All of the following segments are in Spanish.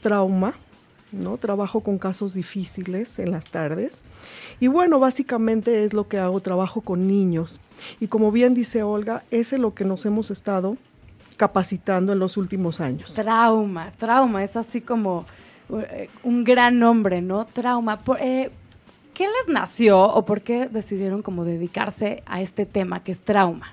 trauma, ¿no? Trabajo con casos difíciles en las tardes. Y bueno, básicamente es lo que hago, trabajo con niños. Y como bien dice Olga, es en lo que nos hemos estado capacitando en los últimos años. Trauma, trauma, es así como eh, un gran nombre, ¿no? Trauma. Eh, ¿Qué les nació o por qué decidieron como dedicarse a este tema que es trauma?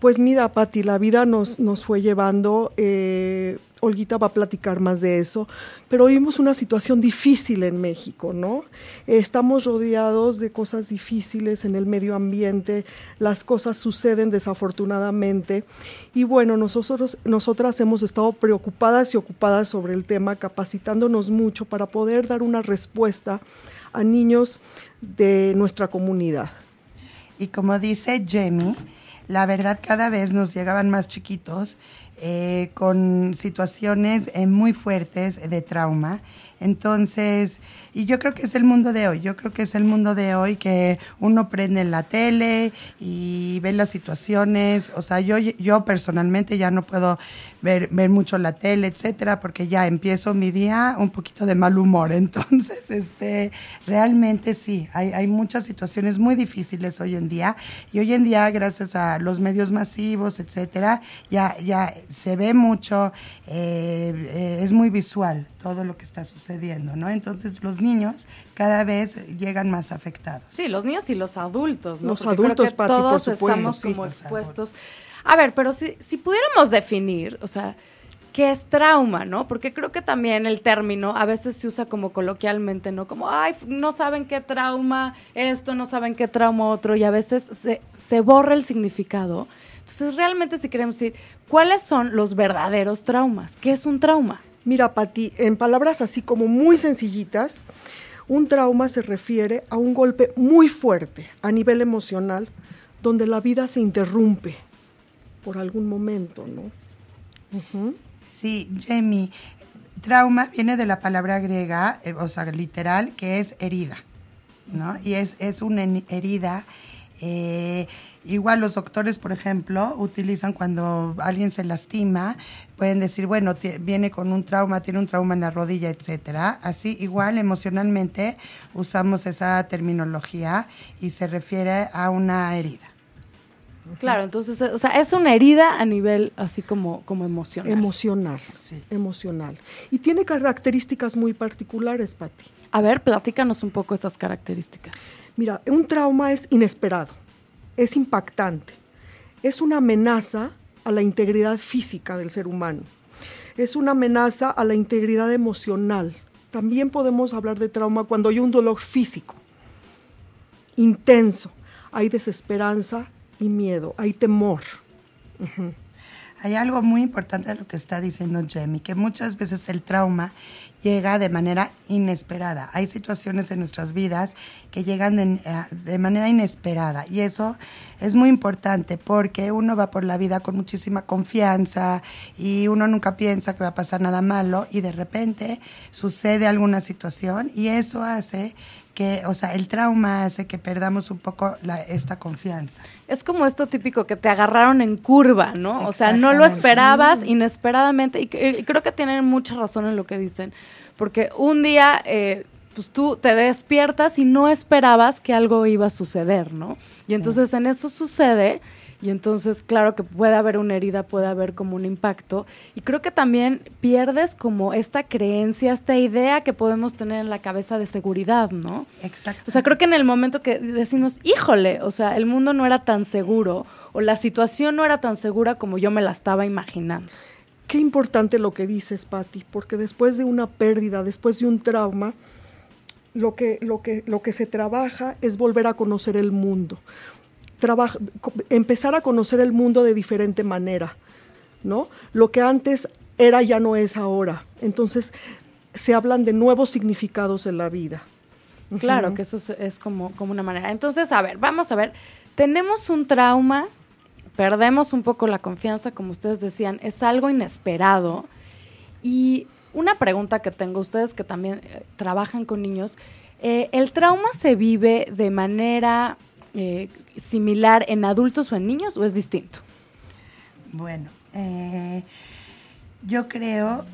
Pues mira, Patti, la vida nos, nos fue llevando, eh, Olguita va a platicar más de eso, pero vivimos una situación difícil en México, ¿no? estamos rodeados de cosas difíciles en el medio ambiente, las cosas suceden desafortunadamente y bueno, nosotros, nosotras hemos estado preocupadas y ocupadas sobre el tema, capacitándonos mucho para poder dar una respuesta a niños de nuestra comunidad. Y como dice Jamie, la verdad cada vez nos llegaban más chiquitos eh, con situaciones eh, muy fuertes de trauma. Entonces, y yo creo que es el mundo de hoy, yo creo que es el mundo de hoy que uno prende la tele y ve las situaciones, o sea, yo, yo personalmente ya no puedo ver, ver mucho la tele, etcétera, porque ya empiezo mi día un poquito de mal humor, entonces, este, realmente sí, hay, hay muchas situaciones muy difíciles hoy en día y hoy en día, gracias a los medios masivos, etcétera, ya, ya se ve mucho, eh, eh, es muy visual todo lo que está sucediendo, ¿no? Entonces los niños cada vez llegan más afectados. Sí, los niños y los adultos, ¿no? Los adultos, Pati, todos por supuesto. estamos como expuestos. A ver, pero si, si pudiéramos definir, o sea, qué es trauma, ¿no? Porque creo que también el término a veces se usa como coloquialmente, ¿no? Como, ay, no saben qué trauma esto, no saben qué trauma otro, y a veces se, se borra el significado. Entonces, realmente si queremos decir, ¿cuáles son los verdaderos traumas? ¿Qué es un trauma? Mira, Pati, en palabras así como muy sencillitas, un trauma se refiere a un golpe muy fuerte a nivel emocional, donde la vida se interrumpe por algún momento, ¿no? Sí, Jamie, trauma viene de la palabra griega, eh, o sea, literal, que es herida, ¿no? Y es, es una herida eh, igual los doctores, por ejemplo, utilizan cuando alguien se lastima, pueden decir, bueno, viene con un trauma, tiene un trauma en la rodilla, etcétera. Así, igual emocionalmente usamos esa terminología y se refiere a una herida. Claro, entonces, o sea, es una herida a nivel así como, como emocional. Emocional, sí. emocional. Y tiene características muy particulares, Patti. A ver, platícanos un poco esas características. Mira, un trauma es inesperado, es impactante, es una amenaza a la integridad física del ser humano, es una amenaza a la integridad emocional. También podemos hablar de trauma cuando hay un dolor físico, intenso, hay desesperanza y miedo, hay temor. Hay algo muy importante de lo que está diciendo Jamie, que muchas veces el trauma llega de manera inesperada. Hay situaciones en nuestras vidas que llegan de, eh, de, manera inesperada y eso es muy importante porque uno va por la vida con muchísima confianza y uno nunca piensa que va a pasar nada malo y de repente sucede alguna situación y eso hace que, o sea, el trauma hace que perdamos un poco la, esta confianza. Es como esto típico que te agarraron en curva, ¿no? O sea, no lo esperabas inesperadamente y, y, creo que tienen mucha razón en lo que dicen, porque un día... Eh, pues tú te despiertas y no esperabas que algo iba a suceder, ¿no? Y entonces en eso sucede y entonces, claro que puede haber una herida, puede haber como un impacto. Y creo que también pierdes como esta creencia, esta idea que podemos tener en la cabeza de seguridad, ¿no? Exacto. O sea, creo que en el momento que decimos, híjole, o sea, el mundo no era tan seguro o la situación no era tan segura como yo me la estaba imaginando. Qué importante lo que dices, Patti, porque después de una pérdida, después de un trauma, lo que, lo, que, lo que se trabaja es volver a conocer el mundo empezar a conocer el mundo de diferente manera, ¿no? Lo que antes era ya no es ahora. Entonces, se hablan de nuevos significados en la vida. Claro, que eso es, como, como una manera. Entonces, a ver, vamos a ver. Tenemos un trauma, perdemos un poco la confianza, como ustedes decían, es algo inesperado. Y una pregunta que tengo, ustedes que también eh, trabajan con niños, eh, ¿el trauma se vive de manera eh, similar en adultos o en niños o es distinto? Bueno, eh, yo creo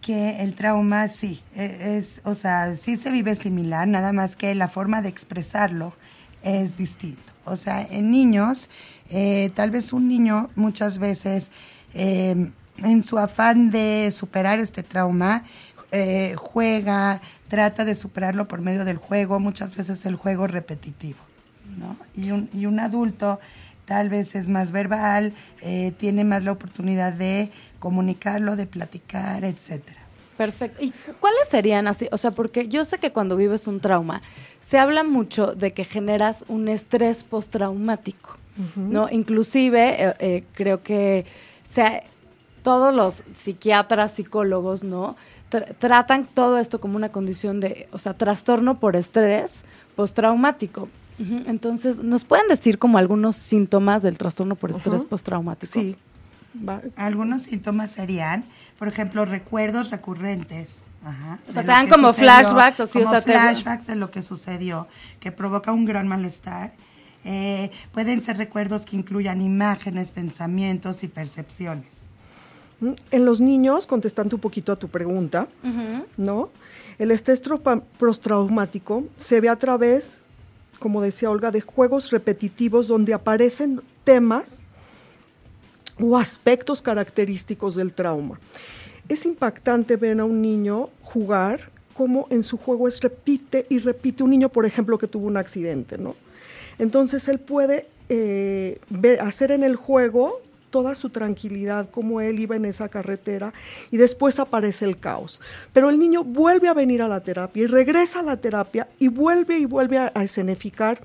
que el trauma sí, e, es, o sea, sí se vive similar, nada más que la forma de expresarlo es distinto. O sea, en niños, eh, tal vez un niño muchas veces, eh, en su afán de superar este trauma, eh, juega, trata de superarlo por medio del juego, muchas veces el juego repetitivo. ¿No? Y, un, y un adulto tal vez es más verbal, tiene más la oportunidad de comunicarlo, de platicar, etcétera. Perfecto. ¿Y cuáles serían así? O sea, porque yo sé que cuando vives un trauma, se habla mucho de que generas un estrés postraumático, ¿no? Inclusive, eh, eh, creo que sea, todos los psiquiatras, psicólogos, ¿no? tratan todo esto como una condición de, o sea, trastorno por estrés postraumático. Entonces, ¿nos pueden decir como algunos síntomas del trastorno por estrés postraumático? Sí. Algunos síntomas serían, por ejemplo, recuerdos recurrentes. o sea, te dan como flashbacks, así, como flashbacks de lo que sucedió, que provoca un gran malestar. Eh, pueden ser recuerdos que incluyan imágenes, pensamientos y percepciones. Mm, en los niños, contestando un poquito a tu pregunta, ¿no? El estrés postraumático se ve a través, como decía Olga, de juegos repetitivos donde aparecen temas o aspectos característicos del trauma. Es impactante ver a un niño jugar como en su juego es repite y repite un niño, por ejemplo, que tuvo un accidente, ¿no? Entonces él puede eh, hacer en el juego toda su tranquilidad, como él iba en esa carretera, y después aparece el caos. Pero el niño vuelve a venir a la terapia y regresa a la terapia y vuelve y vuelve a escenificar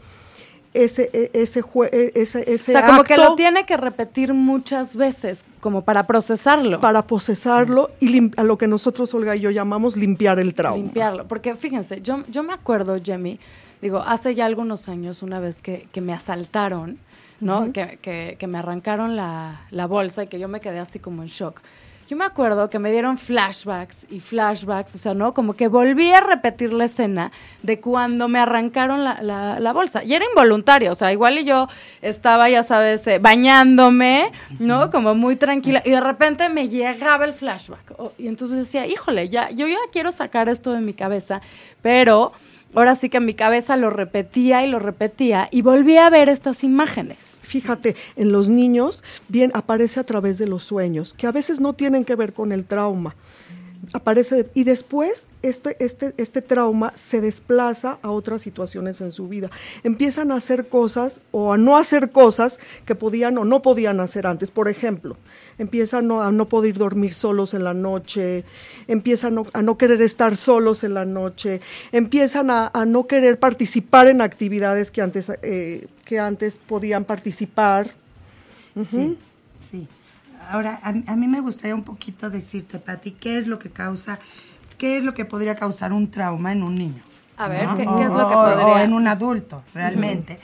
ese, e, ese, e, ese, ese O sea, como que lo tiene que repetir muchas veces, como para procesarlo. Para procesarlo y a lo que nosotros, Olga y yo, llamamos limpiar el trauma. Limpiarlo, porque fíjense, yo, yo me acuerdo, Jemmy, digo, hace ya algunos años, una vez que, que me asaltaron, ¿no? que, que, que, me arrancaron la, la bolsa y que yo me quedé así como en shock yo me acuerdo que me dieron flashbacks y flashbacks, o sea, ¿no? Como que volví a repetir la escena de cuando me arrancaron la, la, bolsa. Y era involuntario, o sea, igual y yo estaba, ya sabes, eh, bañándome, ¿no? Como muy tranquila. Y de repente me llegaba el flashback. y entonces decía, híjole, ya, yo ya quiero sacar esto de mi cabeza, pero ahora sí que en mi cabeza lo repetía y lo repetía y volví a ver estas imágenes. Fíjate, en los niños bien aparece a través de los sueños, que a veces no tienen que ver con el trauma aparece y después este, este, este trauma se desplaza a otras situaciones en su vida. Empiezan a hacer cosas o a no hacer cosas que podían o no podían hacer antes. Por ejemplo, empiezan a no poder dormir solos en la noche, empiezan a no querer estar solos en la noche, empiezan a, no querer participar en actividades que antes, eh, que antes podían participar. Sí. Ahora, a, mí me gustaría un poquito decirte, Patti, qué es lo que causa, qué es lo que podría causar un trauma en un niño. A ver, ¿qué, es lo que podría? O en un adulto, realmente.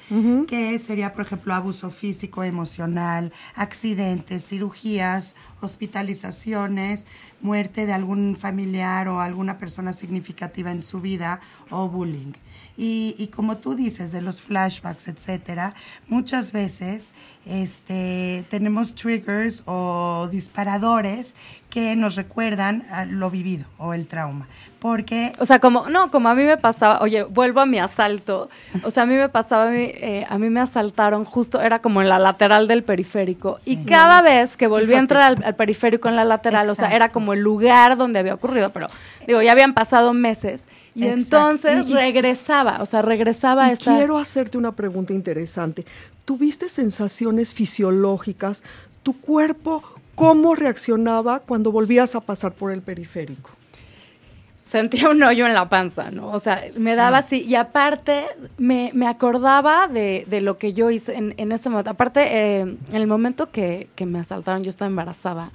¿Qué sería, por ejemplo, abuso físico, emocional, accidentes, cirugías, hospitalizaciones, muerte de algún familiar o alguna persona significativa en su vida o bullying. Y, y, como tú dices, de los flashbacks, etcétera, muchas veces este, tenemos triggers o disparadores que nos recuerdan a lo vivido o el trauma. Porque. O sea, como, no, como a mí me pasaba, oye, vuelvo a mi asalto. O sea, a mí me pasaba, a mí, eh, a mí me asaltaron justo, era como en la lateral del periférico. Y cada vez que volví a entrar al, periférico en la lateral, o sea, era como el lugar donde había ocurrido, pero digo, ya habían pasado meses. Y entonces regresaba, o sea, regresaba a esta... Quiero hacerte una pregunta interesante. ¿Tuviste sensaciones fisiológicas? ¿Tu cuerpo cómo reaccionaba cuando volvías a pasar por el periférico? Sentía un hoyo en la panza, ¿no? O sea, me daba así. Y aparte, me, me acordaba de, de, lo que yo hice en, en ese momento. Aparte, eh, en el momento que, que, me asaltaron, yo estaba embarazada.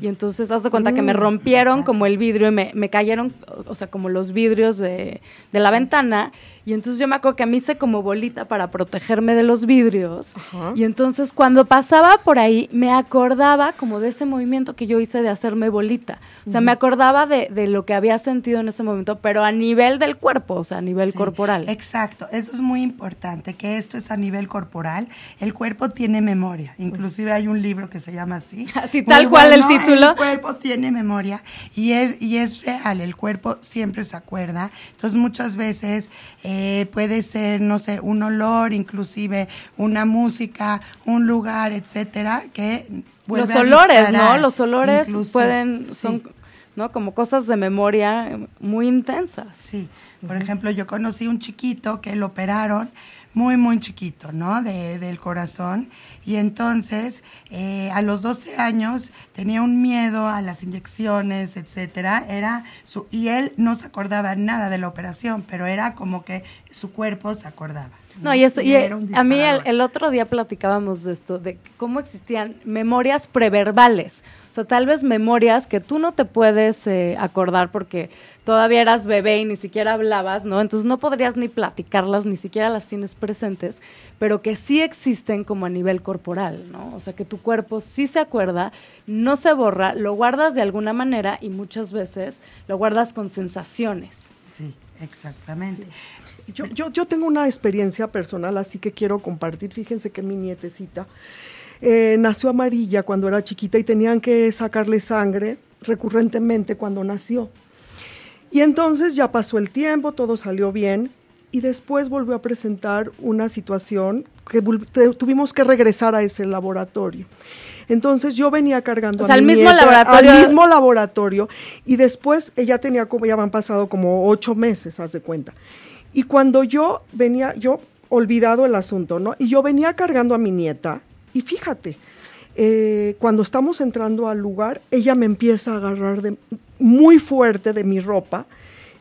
Y entonces, hace cuenta que me mm, rompieron como el vidrio y me, me, cayeron, o sea, como los vidrios de, de la ventana. Y entonces yo me acuerdo que a mí hice como bolita para protegerme de los vidrios. Y entonces cuando pasaba por ahí, me acordaba como de ese movimiento que yo hice de hacerme bolita. O sea, me acordaba de, de lo que había sentido en ese momento, pero a nivel del cuerpo, o sea, a nivel corporal. Exacto, eso es muy importante, que esto es a nivel corporal. El cuerpo tiene memoria, inclusive hay un libro que se llama así. Así tal cual el título. El cuerpo tiene memoria y es, y es real, el cuerpo siempre se acuerda. Entonces muchas veces eh, puede ser, no sé, un olor, inclusive una música, un lugar, etcétera, que los olores, ¿no? Los olores pueden, son, Como cosas de memoria muy intensas. Sí. Por ejemplo, yo conocí un chiquito que lo operaron muy, muy chiquito, ¿no? De, del corazón. Y entonces, eh, a los 12 años, tenía un miedo a las inyecciones, etcétera. Era su, y él no se acordaba nada de la operación, pero era como que su cuerpo se acordaba. No, y eso, y, a mí el, otro día platicábamos de esto, de cómo existían memorias preverbales. O sea, tal vez memorias que tú no te puedes eh, acordar porque todavía eras bebé y ni siquiera hablabas, ¿no? Entonces no podrías ni platicarlas, ni siquiera las tienes presentes, pero que sí existen como a nivel corporal, ¿no? O sea, que tu cuerpo sí se acuerda, no se borra, lo guardas de alguna manera y muchas veces lo guardas con sensaciones. Sí, exactamente. Yo, yo, yo tengo una experiencia personal, así que quiero compartir. Fíjense que mi nietecita eh, nació amarilla cuando era chiquita y tenían que sacarle sangre recurrentemente cuando nació. Y entonces ya pasó el tiempo, todo salió bien y después volvió a presentar una situación que tuvimos que regresar a ese laboratorio. Entonces yo venía cargando al mismo laboratorio. al mismo laboratorio y después ella tenía como ya han pasado como ocho meses, haz de cuenta. Y cuando yo venía, yo olvidado el asunto, ¿no? Y yo venía cargando a mi nieta y fíjate, eh, cuando estamos entrando al lugar, ella me empieza a agarrar de, muy fuerte de mi ropa.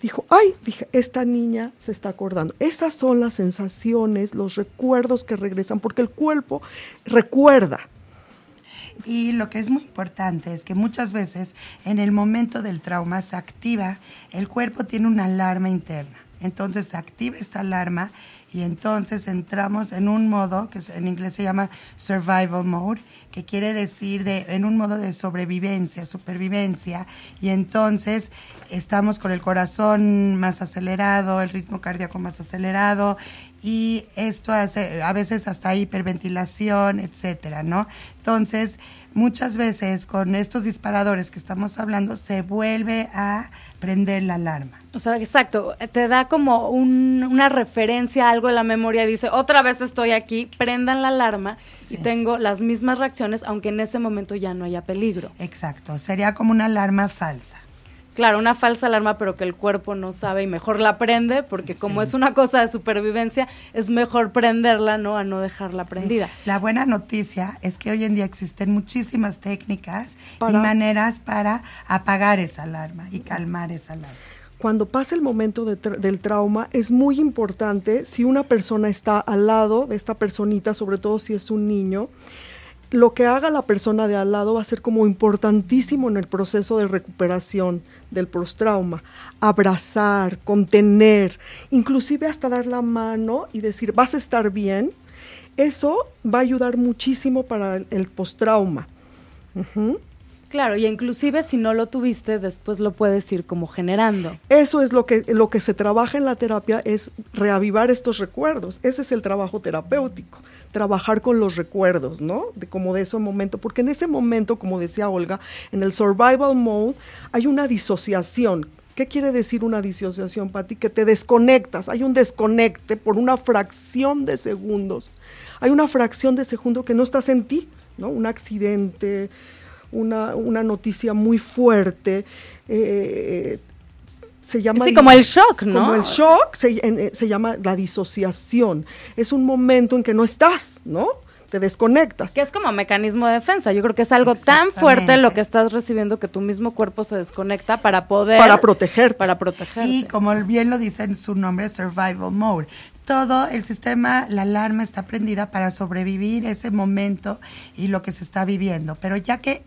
Dijo, ay, dije, esta niña se está acordando. Estas son las sensaciones, los recuerdos que regresan, porque el cuerpo recuerda. Y lo que es muy importante es que muchas veces en el momento del trauma se activa, el cuerpo tiene una alarma interna. Entonces se activa esta alarma y entonces entramos en un modo que en inglés se llama survival mode, que quiere decir de, en un modo de sobrevivencia, supervivencia, y entonces estamos con el corazón más acelerado, el ritmo cardíaco más acelerado, y esto hace a veces hasta hiperventilación, etcétera, ¿no? Entonces, muchas veces con estos disparadores que estamos hablando se vuelve a prender la alarma. O sea, exacto, te da como una referencia, algo en la memoria, dice, otra vez estoy aquí, prendan la alarma y tengo las mismas reacciones, aunque en ese momento ya no haya peligro. Exacto, sería como una alarma falsa. Claro, una falsa alarma, pero que el cuerpo no sabe y mejor la prende, porque como es una cosa de supervivencia, es mejor prenderla, ¿no? A no dejarla prendida. La buena noticia es que hoy en día existen muchísimas técnicas y maneras para apagar esa alarma y calmar esa alarma cuando pasa el momento del trauma, es muy importante si una persona está al lado de esta personita, sobre todo si es un niño, lo que haga la persona de al lado va a ser como importantísimo en el proceso de recuperación del postrauma. Abrazar, contener, inclusive hasta dar la mano y decir, vas a estar bien. Eso va a ayudar muchísimo para el, el postrauma. Claro, y inclusive si no lo tuviste, después lo puedes ir como generando. Eso es lo que, lo que se trabaja en la terapia, es reavivar estos recuerdos. Ese es el trabajo terapéutico, trabajar con los recuerdos, ¿no? De como de ese momento, porque en ese momento, como decía Olga, en el survival mode hay una disociación. ¿Qué quiere decir una disociación, Pati? Que te desconectas, hay un desconecte por una fracción de segundos. Hay una fracción de segundo que no estás en ti, ¿no? Un accidente, una, una noticia muy fuerte. Eh, se llama... Sí, como el shock, ¿no? Como el shock, se, eh, se, llama la disociación. Es un momento en que no estás, ¿no? Te desconectas. Que es como mecanismo de defensa. Yo creo que es algo tan fuerte lo que estás recibiendo que tu mismo cuerpo se desconecta para poder... Para protegerte. Para proteger Y como bien lo dice en su nombre, survival mode todo el sistema, la alarma está prendida para sobrevivir ese momento y lo que se está viviendo. Pero ya que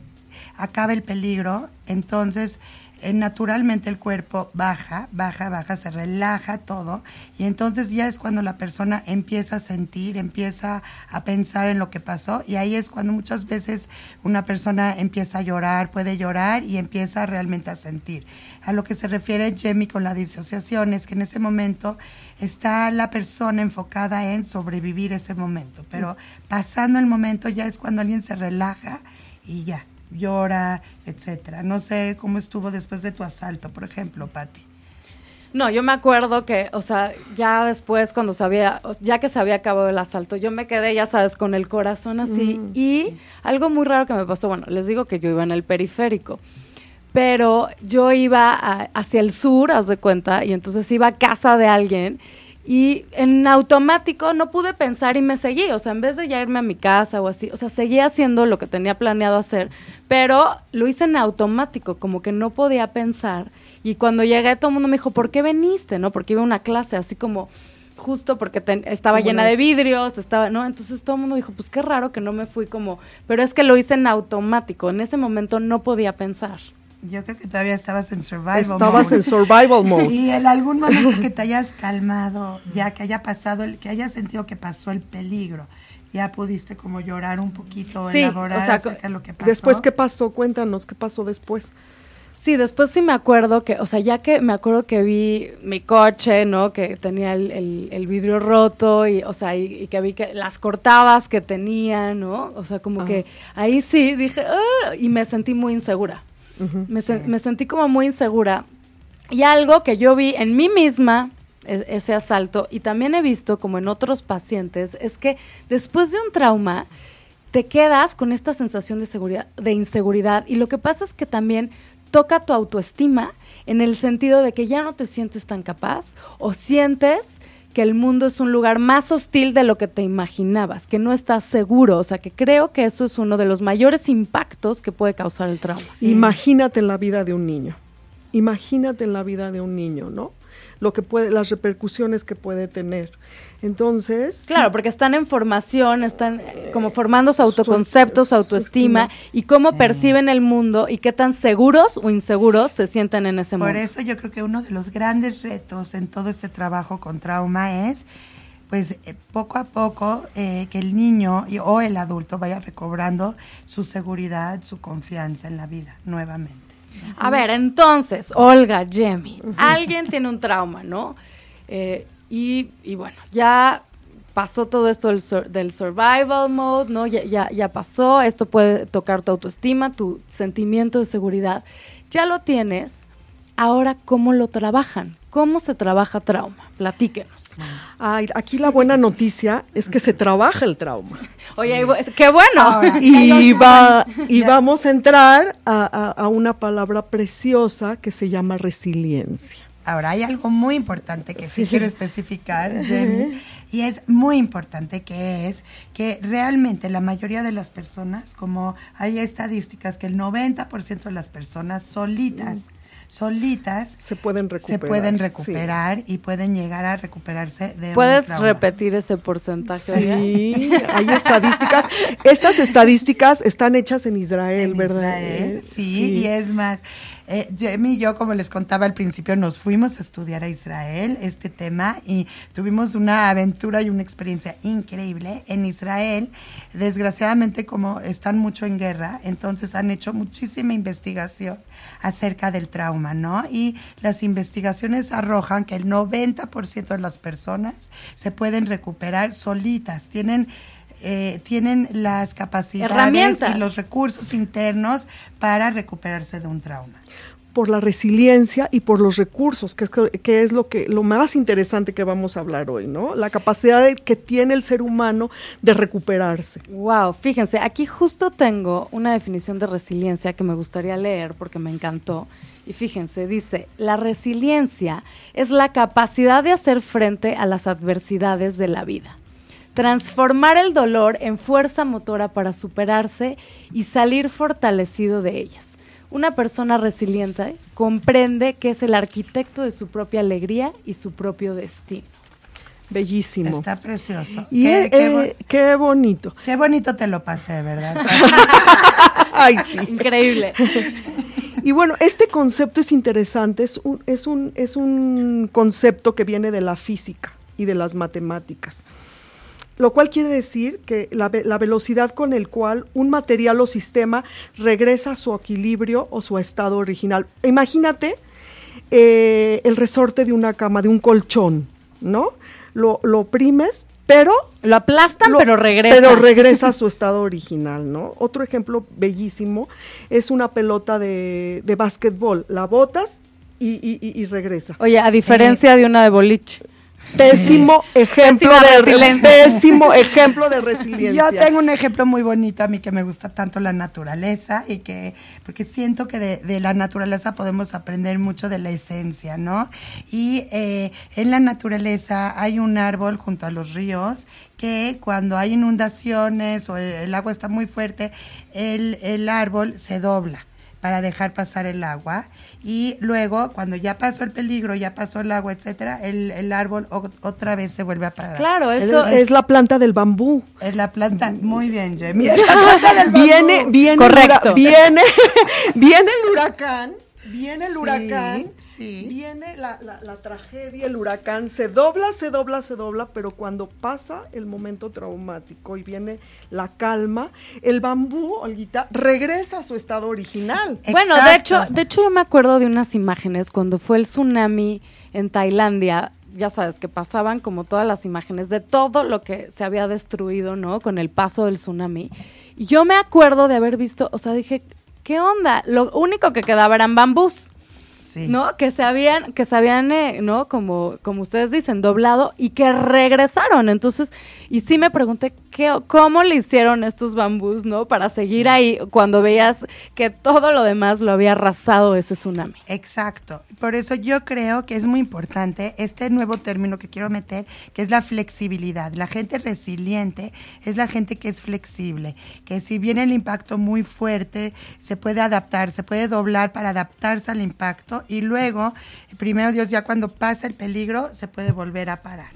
acaba el peligro, entonces eh, naturalmente el cuerpo baja, baja, baja, se relaja todo y entonces ya es cuando la persona empieza a sentir, empieza a pensar en lo que pasó y ahí es cuando muchas veces una persona empieza a llorar, puede llorar y empieza realmente a sentir. A lo que se refiere Jamie con la disociación es que en ese momento está la persona enfocada en sobrevivir ese momento, pero pasando el momento ya es cuando alguien se relaja y ya, llora, etcétera. No sé cómo estuvo después de tu asalto, por ejemplo, Patti. No, yo me acuerdo que, o sea, ya después cuando sabía, ya que se había acabado el asalto, yo me quedé, ya sabes, con el corazón así. Mm, y algo muy raro que me pasó, bueno, les digo que yo iba en el periférico, pero yo iba hacia el sur, haz de cuenta, y entonces iba a casa de alguien y en automático no pude pensar y me seguí, o sea, en vez de ya irme a mi casa o así, o sea, seguía haciendo lo que tenía planeado hacer, pero lo hice en automático, como que no podía pensar. Y cuando llegué todo el mundo me dijo, ¿por qué veniste? ¿No? Porque iba a una clase así como justo porque estaba llena de vidrios, estaba, ¿no? Entonces todo el mundo dijo, pues qué raro que no me fui como, pero es que lo hice en automático, en ese momento no podía pensar. Yo creo que todavía estabas en survival Estabas en survival mode. Y en algún momento que te hayas calmado, ya que haya pasado, el, que hayas sentido que pasó el peligro, ya pudiste como llorar un poquito, elaborar acerca de lo que pasó. Después, ¿qué pasó? Cuéntanos, ¿qué pasó después? Sí, después sí me acuerdo que, o sea, ya que me acuerdo que vi mi coche, ¿no? Que tenía el, vidrio roto y, o sea, y, que vi que las cortadas que tenía, ¿no? O sea, como que ahí sí dije, ah", y me sentí muy insegura me, sentí como muy insegura. Y algo que yo vi en mí misma, e, ese asalto, y también he visto como en otros pacientes, es que después de un trauma, te quedas con esta sensación de, seguridad, de inseguridad. Y lo que pasa es que también toca tu autoestima en el sentido de que ya no te sientes tan capaz o sientes que el mundo es un lugar más hostil de lo que te imaginabas, que no estás seguro. O sea, que creo que eso es uno de los mayores impactos que puede causar el trauma. Imagínate la vida de un niño. Imagínate la vida de un niño, ¿no? Lo que puede, las repercusiones que puede tener. Entonces. Claro, porque están en formación, están eh, como formando su autoconcepto, su autoestima y cómo perciben el mundo y qué tan seguros o inseguros se sienten en ese mundo. Por eso yo creo que uno de los grandes retos en todo este trabajo con trauma es pues eh, poco a poco eh, que el niño o el adulto vaya recobrando su seguridad, su confianza en la vida nuevamente. A ver, entonces, Olga, Jemmy, alguien tiene un trauma, ¿no? Eh, y, bueno, ya pasó todo esto del, del survival mode, ¿no? Ya, ya, ya, pasó, esto puede tocar tu autoestima, tu sentimiento de seguridad. Ya lo tienes, ahora ¿cómo lo trabajan? ¿Cómo se trabaja trauma? Platíquenos. Ay, aquí la buena noticia es que se trabaja el trauma. Oye, qué bueno. y, va, y vamos a entrar a, a una palabra preciosa que se llama resiliencia. Ahora, hay algo muy importante que sí, quiero especificar, Jenny, y es muy importante que es que realmente la mayoría de las personas, como hay estadísticas que el 90% de las personas solitas, solitas se pueden recuperar, se pueden recuperar y pueden llegar a recuperarse de ¿Puedes repetir ese porcentaje? Sí, hay estadísticas. Estas estadísticas están hechas en Israel, ¿verdad? Israel, sí, y es más, eh, y yo, como les contaba al principio, nos fuimos a estudiar a Israel este tema y tuvimos una aventura y una experiencia increíble. En Israel, desgraciadamente, como están mucho en guerra, entonces han hecho muchísima investigación acerca del trauma, ¿no? Y las investigaciones arrojan que el 90% de las personas se pueden recuperar solitas, tienen eh, tienen las capacidades y los recursos internos para recuperarse de un trauma por la resiliencia y por los recursos, que es, que es lo que lo más interesante que vamos a hablar hoy, ¿no? La capacidad que tiene el ser humano de recuperarse. Wow, fíjense, aquí justo tengo una definición de resiliencia que me gustaría leer porque me encantó. Y fíjense, dice, la resiliencia es la capacidad de hacer frente a las adversidades de la vida transformar el dolor en fuerza motora para superarse y salir fortalecido de ellas. Una persona resiliente comprende que es el arquitecto de su propia alegría y su propio destino. Bellísimo. Está precioso. Y qué, eh, qué, bonito. Qué bonito te lo pasé, ¿verdad? Ay, sí. Increíble. Y bueno, este concepto es interesante, es un, es un, es un concepto que viene de la física y de las matemáticas. Lo cual quiere decir que la, la velocidad con el cual un material o sistema regresa a su equilibrio o su estado original. Imagínate eh, el resorte de una cama, de un colchón, ¿no? Lo, lo oprimes, pero Lo aplastan, lo- pero regresa. Pero regresa a su estado original, ¿no? Otro ejemplo bellísimo es una pelota de, de básquetbol. La botas y, y- y- y regresa. Oye, a diferencia de una de boliche. Pésimo ejemplo Pésima de resiliencia. pésimo ejemplo de resiliencia. Yo tengo un ejemplo muy bonito a mí que me gusta tanto la naturaleza y que, porque siento que de, de la naturaleza podemos aprender mucho de la esencia, ¿no? Y eh, en la naturaleza hay un árbol junto a los ríos que cuando hay inundaciones o el, el agua está muy fuerte, el, el árbol se dobla para dejar pasar el agua y luego cuando ya pasó el peligro, ya pasó el agua, etcétera, el, el árbol o- otra vez se vuelve a parar. Claro, Es, esto es la planta del bambú. Es la planta, muy bien, Jamie. Es la planta del bambú. Viene, viene, Correcto. viene, viene el huracán, viene el huracán, sí. viene la, la- la tragedia, el huracán, se dobla, se dobla, se dobla, pero cuando pasa el momento traumático y viene la calma, el bambú, Olguita, regresa a su estado original. Bueno, de hecho, de hecho yo me acuerdo de unas imágenes cuando fue el tsunami en Tailandia. Ya sabes que pasaban como todas las imágenes de todo lo que se había destruido, ¿no? Con el paso del tsunami. Y yo me acuerdo de haber visto, o sea, dije, ¿qué onda? Lo único que quedaba eran bambús. Sí. ¿no? Que se habían, que se habían, eh, ¿no? Como, como ustedes dicen, doblado y que regresaron. Entonces, y sí me pregunté qué, cómo le hicieron estos bambús, ¿no? Para seguir ahí cuando veías que todo lo demás lo había arrasado ese tsunami. Exacto. Por eso yo creo que es muy importante este nuevo término que quiero meter, que es la flexibilidad. La gente resiliente es la gente que es flexible, que si viene el impacto muy fuerte, se puede adaptar, se puede doblar para adaptarse al impacto y luego, primero Dios, ya cuando pasa el peligro, se puede volver a parar.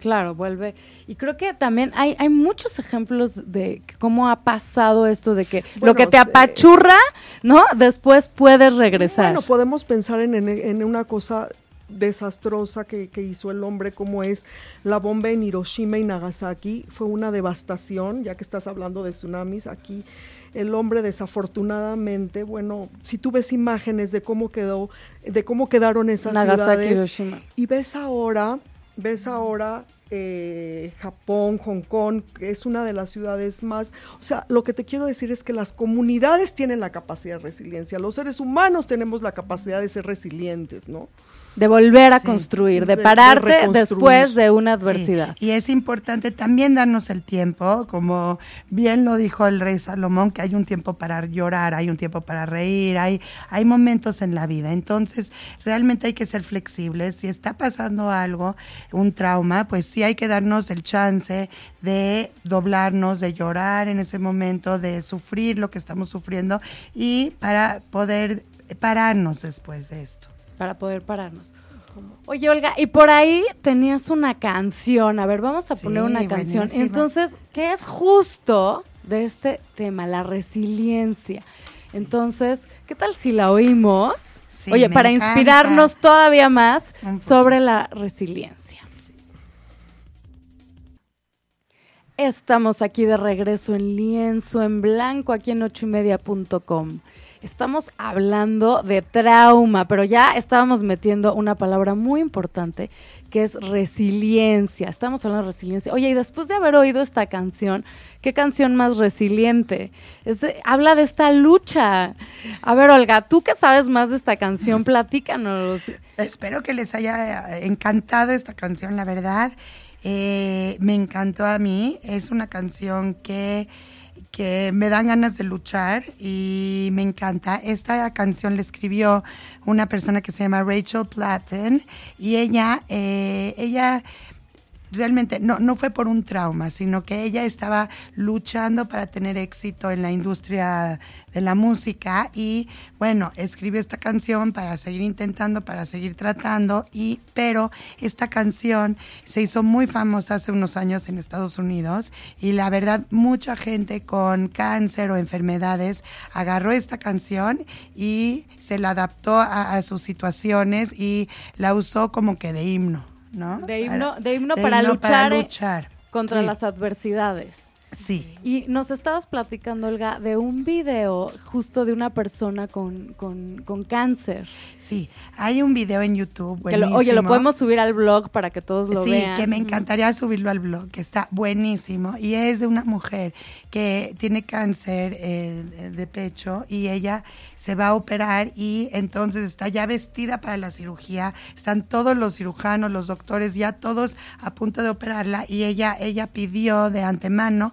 Claro, vuelve. Y creo que también hay, hay muchos ejemplos de cómo ha pasado esto de que lo que te eh, apachurra, ¿no? Después puedes regresar. Bueno, podemos pensar en, en- en una cosa desastrosa que, que hizo el hombre como es la bomba en Hiroshima y Nagasaki. Fue una devastación, ya que estás hablando de tsunamis. Aquí el hombre desafortunadamente, bueno, si tú ves imágenes de cómo quedó, de cómo quedaron esas Nagasaki, ciudades Hiroshima. y ves ahora, ves ahora eh, Japón, Hong Kong, que es una de las ciudades más, o sea, lo que te quiero decir es que las comunidades tienen la capacidad de resiliencia, los seres humanos tenemos la capacidad de ser resilientes, ¿no? De volver a Sí. construir, de De- pararte después de una Sí, adversidad. Y es importante también darnos el tiempo, como bien lo dijo el rey Salomón, que hay un tiempo para llorar, hay un tiempo para reír, hay, hay momentos en la vida. Entonces, realmente hay que ser flexibles. Si está pasando algo, un trauma, pues sí hay que darnos el chance de doblarnos, de llorar en ese momento, de sufrir lo que estamos sufriendo y para poder pararnos después de esto. para poder pararnos. Oye, Olga, y por ahí tenías una canción. A ver, vamos a poner una canción. Entonces, ¿qué es justo de este tema? La resiliencia. Entonces, ¿qué tal si la oímos? Sí, Oye, para encanta. inspirarnos todavía más sobre la resiliencia. Estamos aquí de regreso en lienzo en blanco, aquí en ochoymedia.com. Estamos hablando de trauma, pero ya estábamos metiendo una palabra muy importante que es resiliencia. Estamos hablando de resiliencia. Oye, y después de haber oído esta canción, ¿qué canción más resiliente? Es de- habla de esta lucha. A ver, Olga, tú que sabes más de esta canción, platícanos. Espero que les haya encantado esta canción, la verdad. Eh, me encantó a mí. Es una canción que, que me dan ganas de luchar y me encanta. Esta canción la escribió una persona que se llama Rachel Platten y ella, eh, ella realmente no, no fue por un trauma, sino que ella estaba luchando para tener éxito en la industria de la música y bueno, escribió esta canción para seguir intentando, para seguir tratando y pero esta canción se hizo muy famosa hace unos años en Estados Unidos y la verdad mucha gente con cáncer o enfermedades agarró esta canción y se la adaptó a, sus situaciones y la usó como que de himno, ¿no? De himno, de himno, para, luchar, contra las adversidades. Sí. Y nos estabas platicando, Olga, de un video justo de una persona con, cáncer. Sí, hay un video en YouTube. Buenísimo. oye, lo podemos subir al blog para que todos lo vean. Sí, que me encantaría subirlo al blog, que está buenísimo. Y es de una mujer que tiene cáncer eh, de pecho y ella se va a operar y entonces está ya vestida para la cirugía. Están todos los cirujanos, los doctores, ya todos a punto de operarla y ella, ella pidió de antemano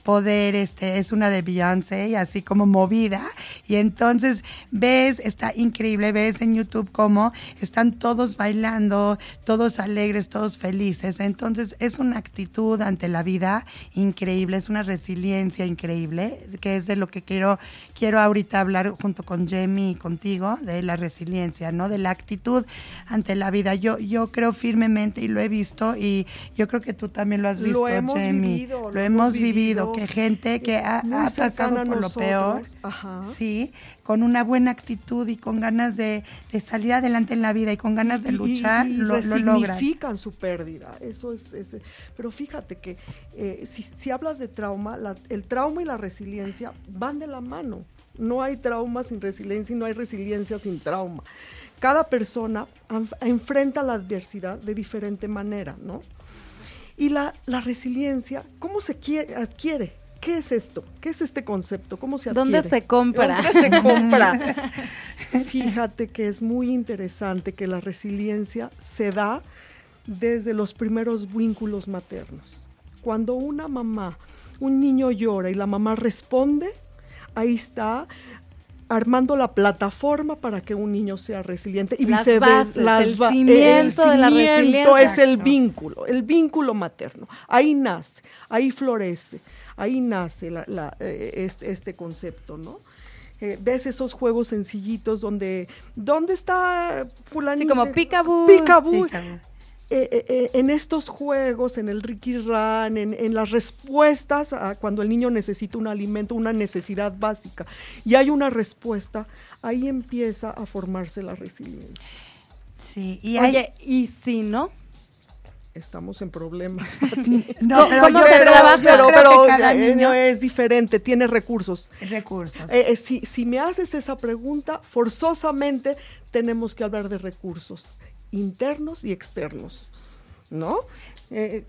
poder, este, es una de Beyoncé y así como movida. Y entonces ves, está increíble, ves en YouTube cómo están todos bailando, todos alegres, todos felices. Entonces es una actitud ante la vida increíble, es una resiliencia increíble, que es de lo que quiero, quiero ahorita hablar junto con Jamie y contigo, de la resiliencia, ¿no? De la actitud ante la vida. Yo, yo creo firmemente y lo he visto y yo creo que tú también lo has visto, lo hemos Vivido, lo, hemos vivido, que gente que ha, pasado por lo peor, sí, con una buena actitud y con ganas de, salir adelante en la vida y con ganas de luchar, lo, lo su pérdida. Eso es, pero fíjate que eh, si, hablas de trauma, el trauma y la resiliencia van de la mano. No hay trauma sin resiliencia y no hay resiliencia sin trauma. Cada persona enfrenta la adversidad de diferente manera, ¿no? Y la, la resiliencia, ¿cómo se adquiere? ¿Qué es esto? ¿Qué es este concepto? ¿Cómo se adquiere? ¿Dónde se compra? ¿Dónde se compra? Fíjate que es muy interesante que la resiliencia se da desde los primeros vínculos maternos. Cuando una mamá, un niño llora y la mamá responde, ahí está armando la plataforma para que un niño sea resiliente y viceversa. el cimiento, de la resiliencia. es el vínculo, el vínculo materno. Ahí nace, ahí florece, ahí nace eh, este, este, concepto, ¿no? Eh, ves esos juegos sencillitos donde, ¿dónde está fulanito? Sí, como picaboo. Picaboo. Eh, eh, en estos juegos, en el Ricky Run, en, las respuestas a cuando el niño necesita un alimento, una necesidad básica, y hay una respuesta, ahí empieza a formarse la resiliencia. Sí, y Oye, ¿y si no? Estamos en problemas. no, pero ¿Cómo se pero, cada niño es diferente, tiene recursos. Recursos. si, si me haces esa pregunta, forzosamente tenemos que hablar de recursos internos y externos, ¿no? Eh,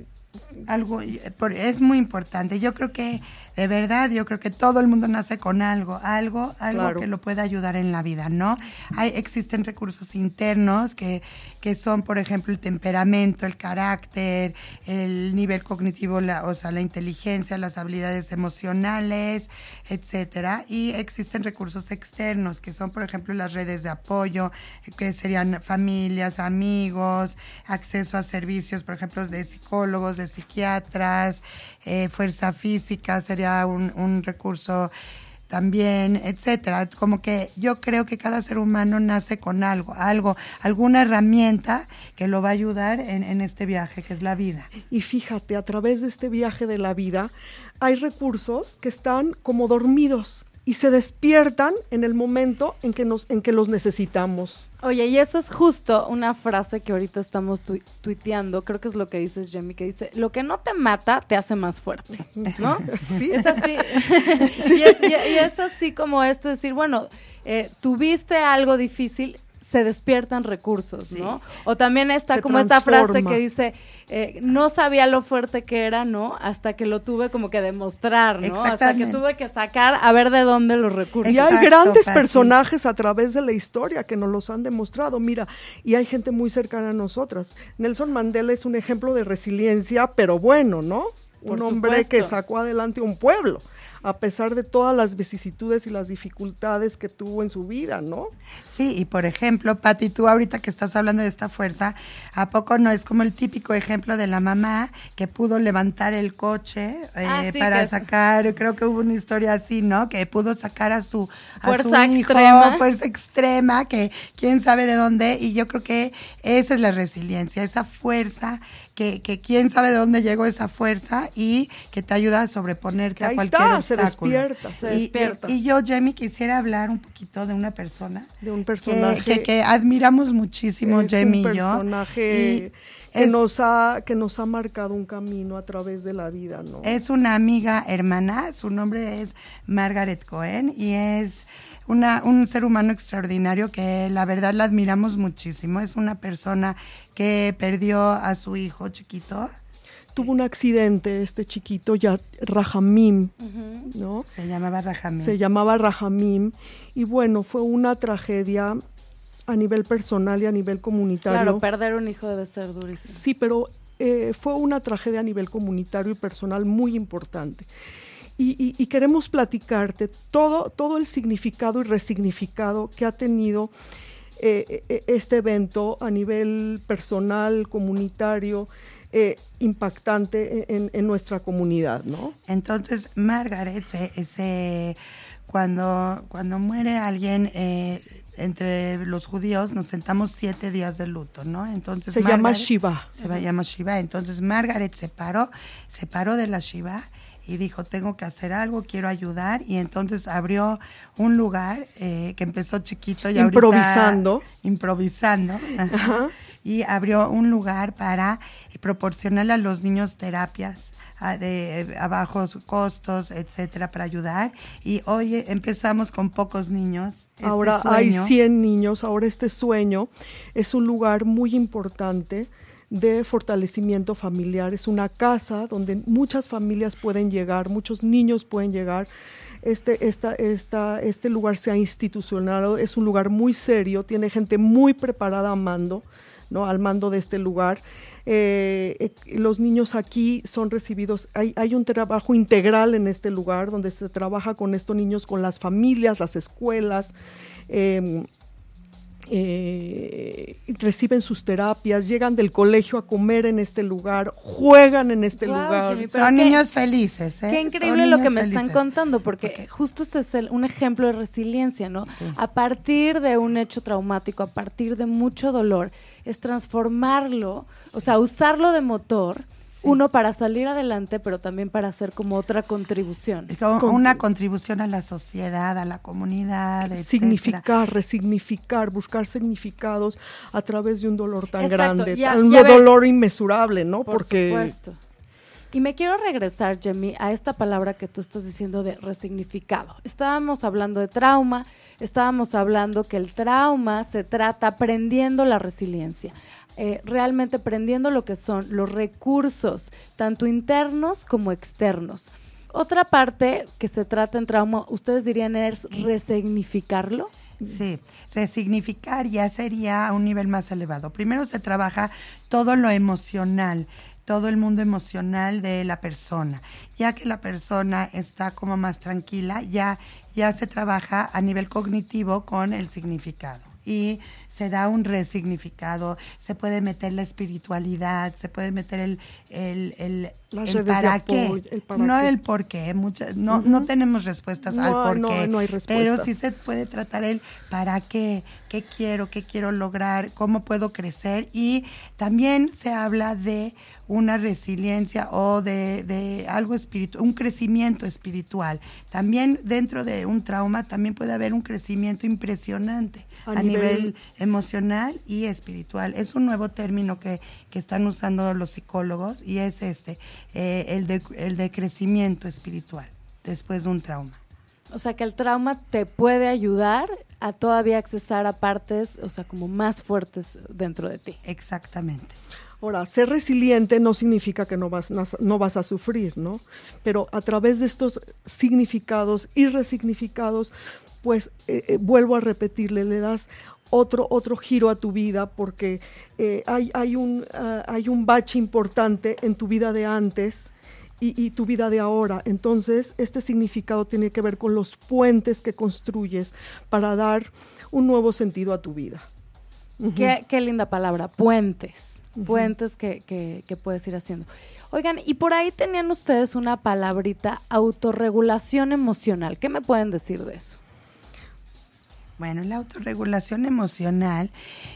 algo es muy importante. Yo creo que de verdad, yo creo que todo el mundo nace con algo, algo, algo que lo pueda ayudar en la vida, ¿no? Hay existen recursos internos que, que son, por ejemplo, el temperamento, el carácter, el nivel cognitivo, la, o sea, la inteligencia, las habilidades emocionales, etcétera, y existen recursos externos que son, por ejemplo, las redes de apoyo, que serían familias, amigos, acceso a servicios, por ejemplo, de psicólogos, de psiquiatras, eh, fuerza física sería un, un recurso también, etcétera. Como que yo creo que cada ser humano nace con algo, algo, alguna herramienta que lo va a ayudar en, en, este viaje que es la vida. Y fíjate, a través de este viaje de la vida hay recursos que están como dormidos y se despiertan en el momento en que, nos, en que los necesitamos. Oye, y eso es justo una frase que ahorita estamos tuiteando, creo que es lo que dices, Jamie, que dice, lo que no te mata te hace más fuerte, ¿no? sí. Es así. y, es, y, es, así como esto, decir, bueno, eh, tuviste algo difícil, se despiertan recursos, ¿no? O también está como esta frase que dice, eh, no sabía lo fuerte que era, ¿no? Hasta que lo tuve como que demostrar, ¿no? Hasta que tuve que sacar a ver de dónde los recursos. y hay grandes personajes a través de la historia que nos los han demostrado, mira, y hay gente muy cercana a nosotras. Nelson Mandela es un ejemplo de resiliencia, pero bueno, ¿no? un hombre que sacó adelante un pueblo a pesar de todas las vicisitudes y las dificultades que tuvo en su vida, ¿no? Sí, y por ejemplo, Pati, tú ahorita que estás hablando de esta fuerza, ¿a poco no es como el típico ejemplo de la mamá que pudo levantar el coche eh, ah, para sacar, creo que hubo una historia así, ¿no? Que pudo sacar a su, fuerza hijo, extrema. fuerza extrema, que quién sabe de dónde, y yo creo que esa es la resiliencia, esa fuerza que, que quién sabe de dónde llegó esa fuerza y que te ayuda a sobreponerte a cualquier está, se despierta, se y, despierta. Y, yo, Jamie, quisiera hablar un poquito de una persona. De un personaje. Que, que, admiramos muchísimo, Jamie y yo. un personaje que, nos ha, que nos ha marcado un camino a través de la vida, ¿no? Es una amiga hermana, su nombre es Margaret Cohen y es una, un ser humano extraordinario que la verdad la admiramos muchísimo. Es una persona que perdió a su hijo chiquito. Tuvo un accidente este chiquito, ya ¿no? Se llamaba Rahamim. Se llamaba Rahamim. Y bueno, fue una tragedia a nivel personal y a nivel comunitario. Claro, perder un hijo debe ser durísimo. Sí, pero eh, fue una tragedia a nivel comunitario y personal muy importante y, queremos platicarte todo, todo el significado y resignificado que ha tenido eh, eh, este evento a nivel personal, comunitario, eh, impactante en, nuestra comunidad, ¿no? Entonces, Margaret, se, cuando, cuando muere alguien entre los judíos, nos sentamos siete días de luto, ¿no? Entonces se llama Shiva. Se llama Shiva. Entonces Margaret se paró, se paró de la Shiva y dijo, tengo que hacer algo, quiero ayudar. Y entonces abrió un lugar que empezó chiquito y improvisando. improvisando. Y abrió un lugar para proporcionarle a los niños terapias a, de a bajos costos, etcétera, para ayudar. Y hoy empezamos con pocos niños. ahora hay 100 niños. Ahora este sueño es un lugar muy importante de fortalecimiento familiar. Es una casa donde muchas familias pueden llegar, muchos niños pueden llegar. Este, esta, esta, este lugar se ha institucionado, es un lugar muy serio, tiene gente muy preparada a mando, al mando de este lugar. Eh, eh, los niños aquí son recibidos, hay, hay, un trabajo integral en este lugar donde se trabaja con estos niños, con las familias, las escuelas. Em, eh, reciben sus terapias, llegan del colegio a comer en este lugar, juegan en este lugar. Son niños felices. ¿eh? Qué increíble lo que me están contando, porque justo este es un ejemplo de resiliencia, ¿no? A partir de un hecho traumático, a partir de mucho dolor, es transformarlo, o sea, usarlo de motor uno para salir adelante, pero también para hacer como otra contribución. Como una contribución a la sociedad, a la comunidad. Significar, resignificar, buscar significados a través de un dolor tan grande, un dolor inmesurable, ¿no? Por supuesto. Y me quiero regresar, Jamie, a esta palabra que tú estás diciendo de resignificado. Estábamos hablando de trauma, estábamos hablando que el trauma se trata aprendiendo la resiliencia. Eh, realmente aprendiendo lo que son los recursos, tanto internos como externos. Otra parte que se trata en trauma, ustedes dirían es resignificarlo. Sí, resignificar ya sería a un nivel más elevado. Primero se trabaja todo lo emocional, todo el mundo emocional de la persona. Ya que la persona está como más tranquila, ya, ya se trabaja a nivel cognitivo con el significado. Y se da un resignificado, se puede meter la espiritualidad, se puede meter el, el, el, para qué, no el por qué, no, no tenemos respuestas al por qué, no, hay respuestas. pero sí se puede tratar el para qué, qué quiero, qué quiero lograr, cómo puedo crecer y también se habla de una resiliencia o de, de algo espiritual, un crecimiento espiritual. También dentro de un trauma también puede haber un crecimiento impresionante a, nivel emocional y espiritual. Es un nuevo término que, que están usando los psicólogos y es este, eh, el, de, el de crecimiento espiritual después de un trauma. O sea que el trauma te puede ayudar a todavía accesar a partes, o sea, como más fuertes dentro de ti. Exactamente. Ahora, ser resiliente no significa que no vas, no vas a sufrir, ¿no? Pero a través de estos significados y resignificados, pues eh, eh, vuelvo a repetirle, le das otro, otro giro a tu vida porque eh, hay, hay, un, ah, hay un bache importante en tu vida de antes y, tu vida de ahora. Entonces, este significado tiene que ver con los puentes que construyes para dar un nuevo sentido a tu vida. qué, linda palabra, puentes. Puentes que, que puedes ir haciendo. Oigan, y por ahí tenían ustedes una palabrita, autorregulación emocional. ¿Qué me pueden decir de eso? Bueno, la autorregulación emocional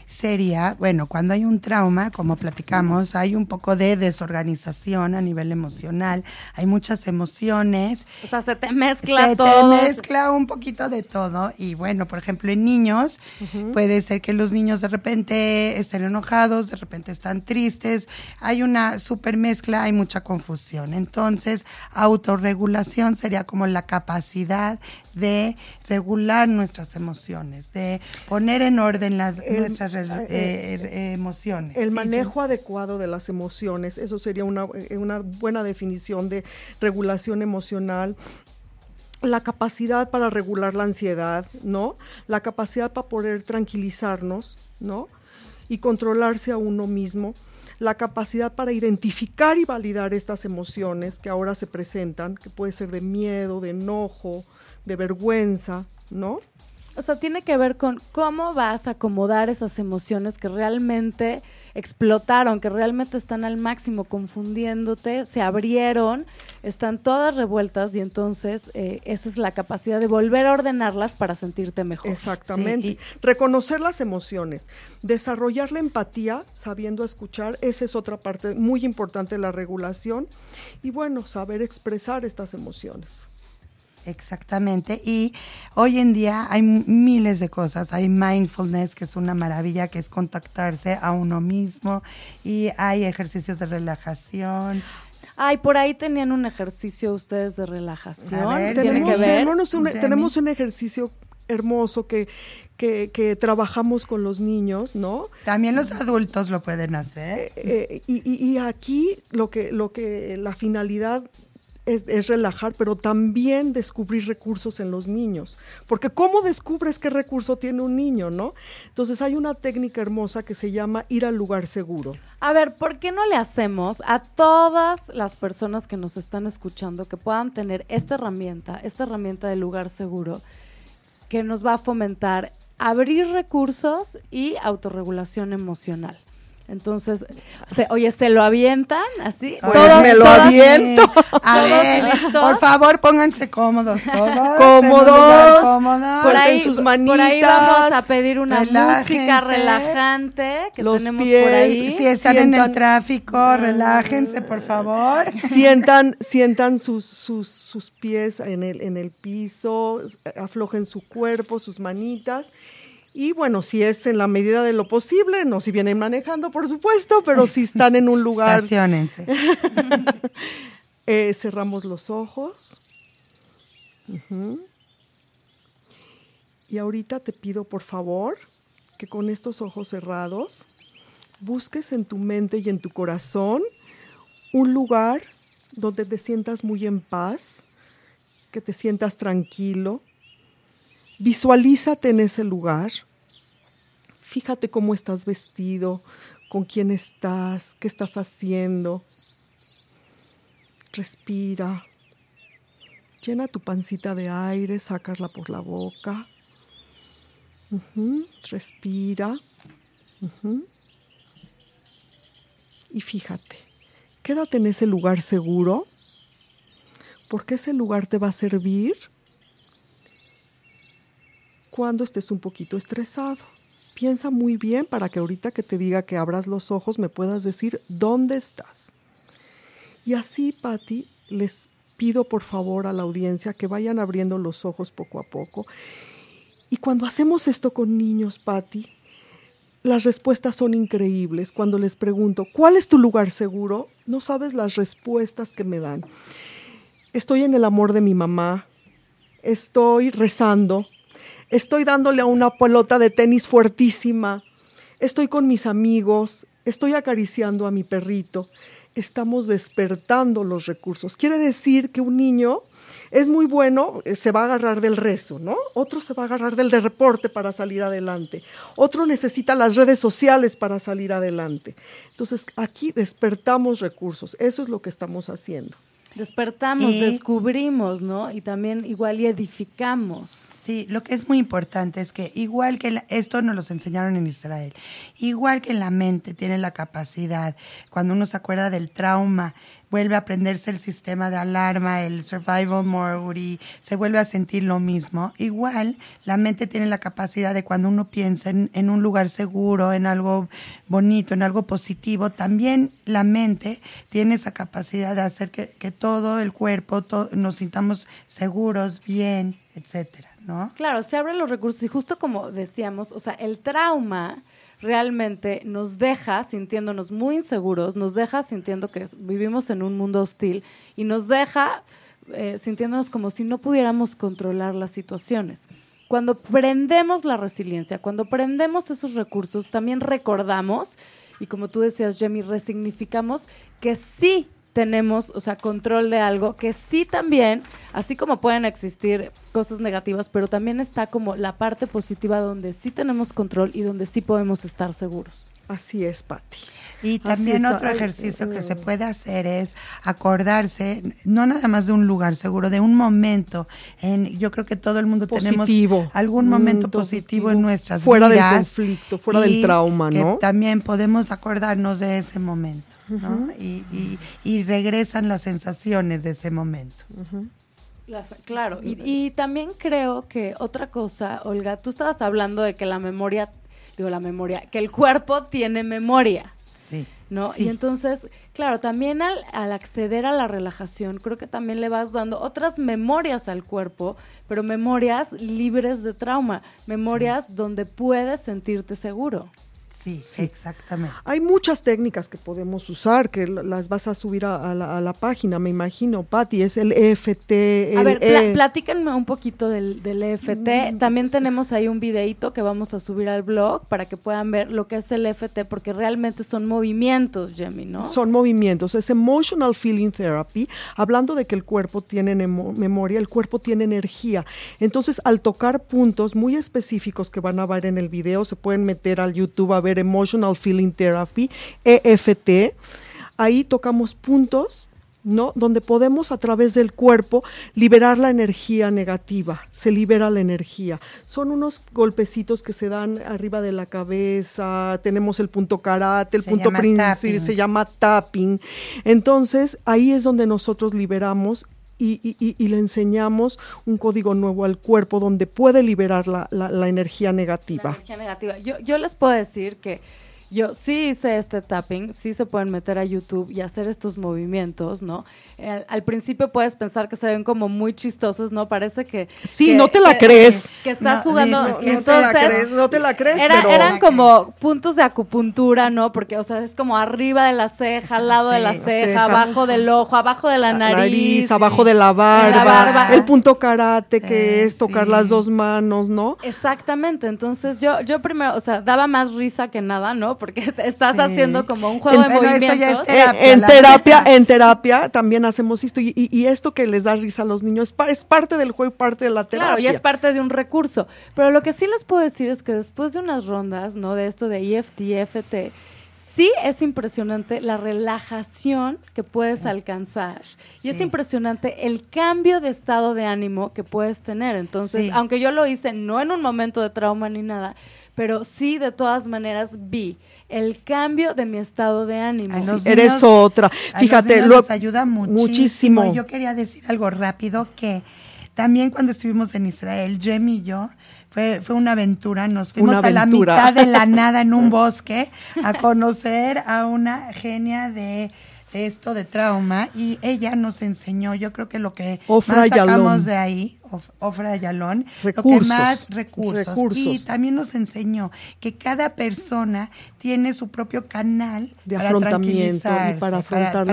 sería, bueno, cuando hay un trauma, como platicamos, hay un poco de desorganización a nivel emocional, hay muchas emociones. O sea, se te mezcla todo. Se te mezcla un poquito de todo. Y bueno, por ejemplo, en niños, puede ser que los niños de repente estén enojados, de repente están tristes, hay una super mezcla, hay mucha confusión. Entonces, autorregulación sería como la capacidad de regular nuestras emociones, de poner en orden las, nuestras eh, eh, eh, emociones. El manejo adecuado de las emociones, eso sería una, una buena definición de regulación emocional la capacidad para regular la ansiedad, ¿no? La capacidad para poder tranquilizarnos, ¿no? Y controlarse a uno mismo la capacidad para identificar y validar estas emociones que ahora se presentan, que puede ser de miedo, de enojo, de vergüenza, ¿no? O sea, tiene que ver con cómo vas a acomodar esas emociones que realmente explotaron, que realmente están al máximo confundiéndote, se abrieron, están todas revueltas y entonces eh, esa es la capacidad de volver a ordenarlas para sentirte mejor. Exactamente. Reconocer las emociones, desarrollar la empatía sabiendo escuchar, esa es otra parte muy importante de la regulación y bueno, saber expresar estas emociones. Exactamente. Y hoy en día hay miles de cosas. Hay mindfulness, que es una maravilla, que es contactarse a uno mismo. Y hay ejercicios de relajación. Ay, por ahí tenían un ejercicio ustedes de relajación. tenemos, tenemos, un, ejercicio hermoso que, que, trabajamos con los niños, ¿no? También los adultos lo pueden hacer. Eh, eh, y, y, aquí lo que, lo que la finalidad es, relajar, pero también descubrir recursos en los niños. Porque ¿cómo descubres qué recurso tiene un niño, no? Entonces hay una técnica hermosa que se llama ir al lugar seguro. A ver, ¿por qué no le hacemos a todas las personas que nos están escuchando que puedan tener esta herramienta, esta herramienta de lugar seguro, que nos va a fomentar abrir recursos y autorregulación emocional? Entonces, oye, ¿se lo avientan así? Pues me lo aviento. A ver, por favor, pónganse cómodos todos. Cómodos. cómodos. Por ahí, sus manitas. Por ahí vamos a pedir una música relajante que Los tenemos pies, por ahí. Si están en el tráfico, relájense, por favor. Sientan, sientan sus, sus, sus pies en el, en el piso, aflojen su cuerpo, sus manitas y bueno, si es en la medida de lo posible, no si vienen manejando, por supuesto, pero si están en un lugar. Estacionense. eh, cerramos los ojos. Y ahorita te pido, por favor, que con estos ojos cerrados busques en tu mente y en tu corazón un lugar donde te sientas muy en paz, que te sientas tranquilo, Visualízate en ese lugar. Fíjate cómo estás vestido, con quién estás, qué estás haciendo. Respira. Llena tu pancita de aire, sácala por la boca. Respira. Y fíjate, quédate en ese lugar seguro, porque ese lugar te va a servir cuando estés un poquito estresado. Piensa muy bien para que ahorita que te diga que abras los ojos me puedas decir dónde estás. Y así, Patti, les pido por favor a la audiencia que vayan abriendo los ojos poco a poco. Y cuando hacemos esto con niños, Patti, las respuestas son increíbles. Cuando les pregunto, ¿cuál es tu lugar seguro? No sabes las respuestas que me dan. Estoy en el amor de mi mamá, estoy rezando, estoy dándole a una pelota de tenis fuertísima, estoy con mis amigos, estoy acariciando a mi perrito, estamos despertando los recursos. Quiere decir que un niño es muy bueno, eh, se va a agarrar del rezo, ¿no? Otro se va a agarrar del de reporte para salir adelante. Otro necesita las redes sociales para salir adelante. Entonces, aquí despertamos recursos. Eso es lo que estamos haciendo. Despertamos, descubrimos, ¿no? Y también igual y edificamos. Sí, lo que es muy importante es que igual que esto nos lo enseñaron en Israel, igual que la mente tiene la capacidad, cuando uno se acuerda del trauma, vuelve a aprenderse el sistema de alarma, el survival mode, se vuelve a sentir lo mismo. Igual la mente tiene la capacidad de cuando uno piensa en, un lugar seguro, en algo bonito, en algo positivo, también la mente tiene esa capacidad de hacer que, todo el cuerpo nos sintamos seguros, bien, etcétera. Claro, se abren los recursos y justo como decíamos, o sea, el trauma realmente nos deja sintiéndonos muy inseguros, nos deja sintiendo que vivimos en un mundo hostil y nos deja eh, sintiéndonos como si no pudiéramos controlar las situaciones. Cuando prendemos la resiliencia, cuando prendemos esos recursos, también recordamos, y como tú decías, Jamie, resignificamos que sí tenemos, o sea, control de algo, que sí también, así como pueden existir cosas negativas, pero también está como la parte positiva donde sí tenemos control y donde sí podemos estar seguros. Así es, Patti. Y también otro ejercicio que se eh, puede hacer es acordarse, no nada más de un lugar seguro, de un momento. En, yo creo que todo el mundo tenemos algún momento positivo, en nuestras fuera vidas. Fuera del conflicto, fuera del trauma, ¿no? también podemos acordarnos de ese momento y, regresan las sensaciones de ese momento. claro, y, también creo que otra cosa, Olga, tú estabas hablando de que la memoria, digo la memoria, que el cuerpo tiene memoria. Sí. ¿No? Y entonces, claro, también al, acceder a la relajación, creo que también le vas dando otras memorias al cuerpo, pero memorias libres de trauma, memorias donde puedes sentirte seguro. Sí, exactamente. Hay muchas técnicas que podemos usar, que las vas a subir a, la, página, me imagino, Patti, es el EFT. a ver, e platícanme un poquito del, EFT. Mm. También tenemos ahí un videito que vamos a subir al blog para que puedan ver lo que es el EFT, porque realmente son movimientos, Jemmy, ¿no? Son movimientos, es Emotional Feeling Therapy, hablando de que el cuerpo tiene memoria, el cuerpo tiene energía. Entonces, al tocar puntos muy específicos que van a ver en el video, se pueden meter al YouTube a ver Emotional Feeling Therapy, EFT. Ahí tocamos puntos ¿no? Donde podemos a través del cuerpo liberar la energía negativa, se libera la energía. Son unos golpecitos que se dan arriba de la cabeza, tenemos el punto karate, el punto principal, se llama tapping. Entonces, ahí es donde nosotros liberamos y, le enseñamos un código nuevo al cuerpo donde puede liberar la, la, energía negativa. La energía negativa. Yo, yo les puedo decir que yo sí hice este tapping, sí se pueden meter a YouTube y hacer estos movimientos, ¿no? al principio puedes pensar que se ven como muy chistosos, ¿no? Parece que... Sí, no te la crees. Que estás jugando... no, te la crees, no te la crees, Eran como puntos de acupuntura, ¿no? Porque, o sea, es como arriba de la ceja, al lado de la ceja, abajo del ojo, abajo de la nariz. abajo de la barba, el punto karate que es tocar las dos manos, ¿no? Exactamente, entonces yo, yo primero, o sea, daba más risa que nada, ¿no? Porque estás haciendo como un juego de movimientos. en, terapia, en terapia también hacemos esto y, esto que les da risa a los niños es, parte del juego y parte de la terapia. Claro, y es parte de un recurso. Pero lo que sí les puedo decir es que después de unas rondas, ¿no? De esto de EFT, EFT, sí es impresionante la relajación que puedes alcanzar. Y es impresionante el cambio de estado de ánimo que puedes tener. Entonces, aunque yo lo hice no en un momento de trauma ni nada, pero sí de todas maneras vi el cambio de mi estado de ánimo. eres otra. Fíjate, lo, ayuda muchísimo. Yo quería decir algo rápido que también cuando estuvimos en Israel, Jem y yo, fue, fue una aventura, nos fuimos a la mitad de la nada en un bosque a conocer a una genia de esto de trauma y ella nos enseñó, yo creo que lo que más sacamos de ahí Ofra Ayalón, lo que más recursos. Y también nos enseñó que cada persona tiene su propio canal de para tranquilizar, para afrontar,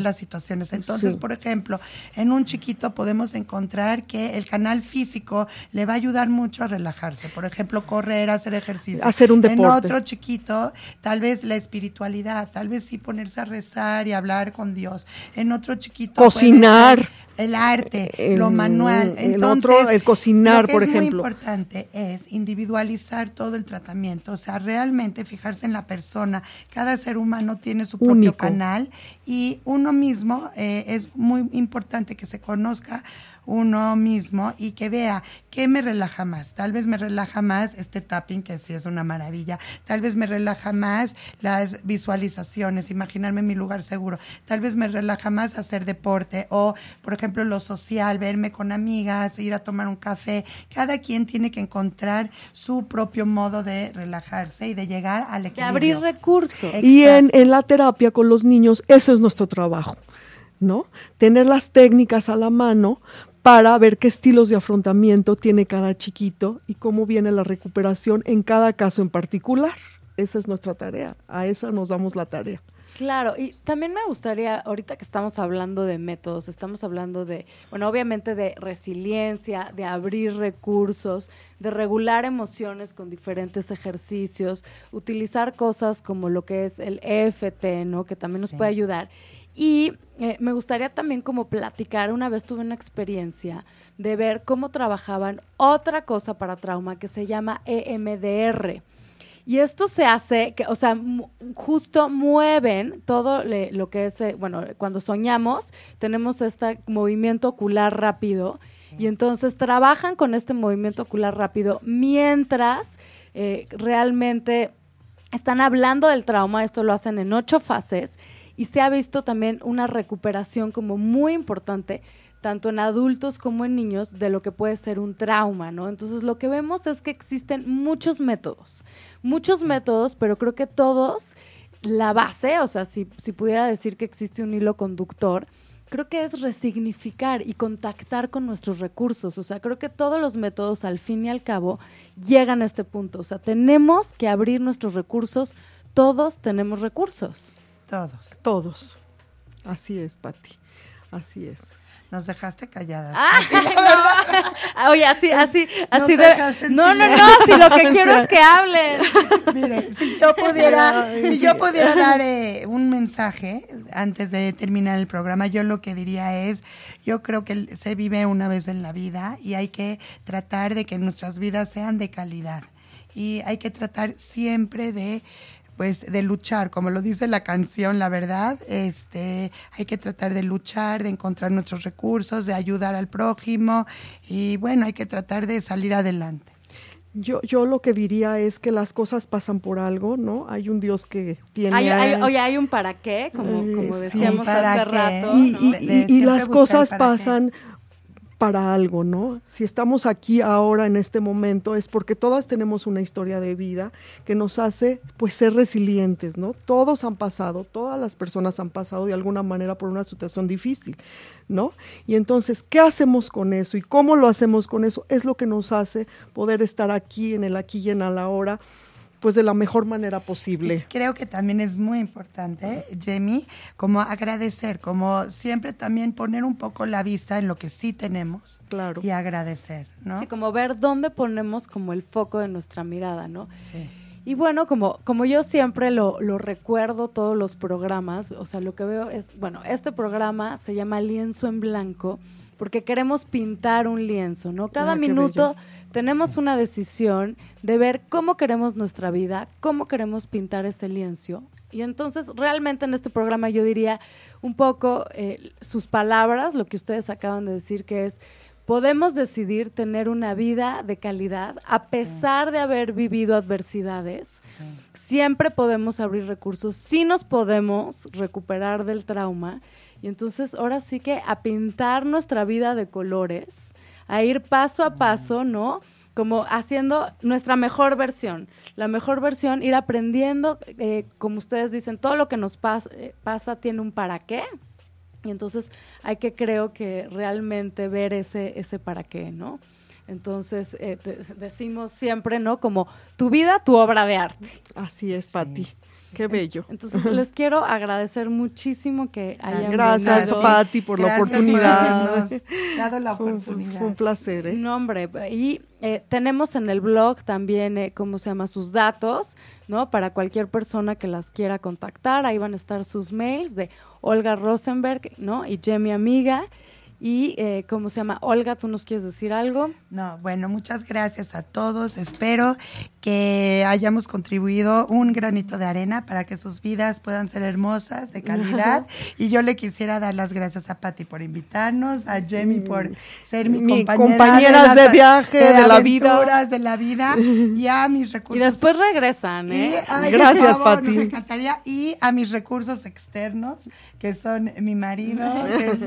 las, situaciones. Entonces, por ejemplo, en un chiquito podemos encontrar que el canal físico le va a ayudar mucho a relajarse. Por ejemplo, correr, hacer ejercicio. Hacer un deporte. En otro chiquito, tal vez la espiritualidad, tal vez sí ponerse a rezar y hablar con Dios. En otro chiquito, cocinar. el arte, lo manual el otro, el cocinar, lo que por es ejemplo. Muy importante es individualizar todo el tratamiento, o sea, realmente fijarse en la persona. Cada ser humano tiene su propio Único. canal y uno mismo eh, es muy importante que se conozca uno mismo y que vea qué me relaja más. Tal vez me relaja más este tapping, que sí es una maravilla. Tal vez me relaja más las visualizaciones, imaginarme en mi lugar seguro. Tal vez me relaja más hacer deporte o, por ejemplo, lo social, verme con amigas, ir a tomar un café. Cada quien tiene que encontrar su propio modo de relajarse y de llegar al De equilibrio. abrir recursos. Y en, en la terapia con los niños, eso es nuestro trabajo, ¿no? Tener las técnicas a la mano para ver qué estilos de afrontamiento tiene cada chiquito y cómo viene la recuperación en cada caso en particular. Esa es nuestra tarea, a esa nos damos la tarea. Claro, y también me gustaría, ahorita que estamos hablando de métodos, estamos hablando de, bueno, obviamente de resiliencia, de abrir recursos, de regular emociones con diferentes ejercicios, utilizar cosas como lo que es el EFT, ¿no? Que también nos Sí. puede ayudar. Y eh, me gustaría también como platicar, una vez tuve una experiencia de ver cómo trabajaban otra cosa para trauma que se llama EMDR. Y esto se hace, que, o sea, justo mueven todo le- lo que es, eh, bueno, cuando soñamos, tenemos este movimiento ocular rápido y entonces trabajan con este movimiento ocular rápido mientras eh, realmente están hablando del trauma, esto lo hacen en ocho fases y se ha visto también una recuperación como muy importante tanto en adultos como en niños de lo que puede ser un trauma, ¿no? Entonces lo que vemos es que existen muchos métodos, muchos métodos, pero creo que todos, la base, o sea, si, si pudiera decir que existe un hilo conductor, creo que es resignificar y contactar con nuestros recursos. O sea, creo que todos los métodos, al fin y al cabo, llegan a este punto. O sea, tenemos que abrir nuestros recursos. Todos tenemos recursos. Todos. Todos. Así es, Patti. Así es. Nos dejaste calladas. Ay, no. Oye, así, así, Nos así de. No, no, no, si lo que quiero es que hablen. Mire, si yo pudiera, si yo pudiera dar eh, un mensaje antes de terminar el programa, yo lo que diría es, yo creo que se vive una vez en la vida y hay que tratar de que nuestras vidas sean de calidad y hay que tratar siempre de pues de luchar, como lo dice la canción, la verdad, este, hay que tratar de luchar, de encontrar nuestros recursos, de ayudar al prójimo y bueno, hay que tratar de salir adelante. Yo, yo lo que diría es que las cosas pasan por algo, ¿no? Hay un Dios que tiene... Hay, hay- oye, hay un para qué, como, Eh, como sí. decíamos ¿Para hace qué? rato. y, ¿no? y- De- de y- y siempre las cosas qué. Para algo, ¿no? Si estamos aquí ahora en este momento es porque todas tenemos una historia de vida que nos hace pues ser resilientes, ¿no? Todos han pasado, todas las personas han pasado de alguna manera por una situación difícil, ¿no? Y entonces, ¿qué hacemos con eso y cómo lo hacemos con eso? Es lo que nos hace poder estar aquí en el aquí y en el ahora pues de la mejor manera posible. Creo que también es muy importante, Jamie, como agradecer, como siempre también poner un poco la vista en lo que sí tenemos Claro. y agradecer, ¿no? Sí, como ver dónde ponemos como el foco de nuestra mirada, ¿no? Sí. Y bueno, como, como yo siempre lo, lo recuerdo todos los programas, o sea, lo que veo es, bueno, este programa se llama Lienzo en Blanco porque queremos pintar un lienzo, ¿no? Cada Ah, minuto bello. tenemos una decisión de ver cómo queremos nuestra vida, cómo queremos pintar ese lienzo. Y entonces, realmente en este programa yo diría un poco eh, sus palabras, lo que ustedes acaban de decir, que es, podemos decidir tener una vida de calidad a pesar de haber vivido adversidades. Siempre podemos abrir recursos, sí nos podemos recuperar del trauma. Y entonces ahora sí que a pintar nuestra vida de colores, a ir paso a paso, ¿no? Como haciendo nuestra mejor versión. La mejor versión, ir aprendiendo, eh, como ustedes dicen, todo lo que nos pas- eh, pasa tiene un para qué. Y entonces hay que creo que realmente ver ese, ese para qué, ¿no? Entonces eh, te- decimos siempre, ¿no? Como tu vida, tu obra de arte. Así es, Patti. Qué bello. Entonces les quiero agradecer muchísimo que hayan Gracias, venido. Patti, por la Gracias oportunidad. habernos dado la oportunidad. fue un placer, ¿eh? No, hombre, y eh, tenemos en el blog también, eh, ¿cómo se llama? Sus datos, ¿no? Para cualquier persona que las quiera contactar, ahí van a estar sus mails de Olga Rosenberg, ¿no? Y Jamie Amiga. Y, eh, ¿cómo se llama? Olga, ¿tú nos quieres decir algo? No, bueno, muchas gracias a todos. Espero que hayamos contribuido un granito de arena para que sus vidas puedan ser hermosas, de calidad. y yo le quisiera dar las gracias a Patti por invitarnos, a Jamie por ser mi, Mi compañera compañeras de viaje, de la vida. de la vida, y a mis Y recursos después regresan, y, ¿eh? ay, Gracias, nos encantaría. Y a mis recursos externos, que son mi marido, que es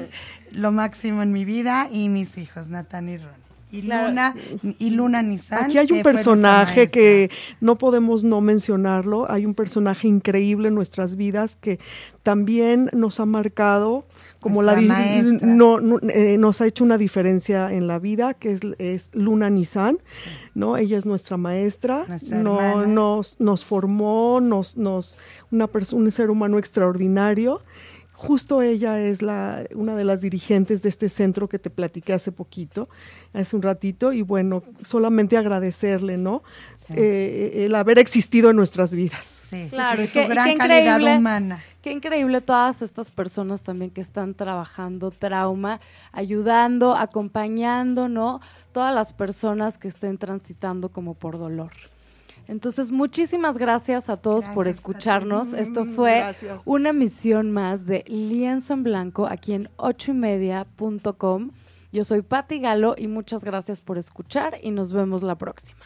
lo máximo en mi vida, y mis hijos, Nathan y Ron. Y Claro. Luna, y Luna Nissan. Aquí hay un personaje que no podemos no mencionarlo. Hay un personaje increíble en nuestras vidas que también nos ha marcado, como la Nuestra di- maestra. no, no, eh, nos ha hecho una diferencia en la vida, que es, es Luna Nissan, ¿no? Ella es nuestra maestra, Nuestra no, nos, nos formó, nos, nos, una perso- un ser humano extraordinario. Justo ella es la, una de las dirigentes de este centro que te platiqué hace poquito, hace un ratito, y bueno, solamente agradecerle, ¿no? Sí. Eh, el haber existido en nuestras vidas. Sí, Claro, su gran qué calidad increíble. humana. Qué increíble todas estas personas también que están trabajando trauma, ayudando, acompañando, ¿no? Todas las personas que estén transitando como por dolor. Entonces, muchísimas gracias a todos por escucharnos. Pati. Esto Mm, fue gracias. una emisión más de Lienzo en Blanco aquí en ochoymedia.com. Yo soy Patti Galo y muchas gracias por escuchar y nos vemos la próxima.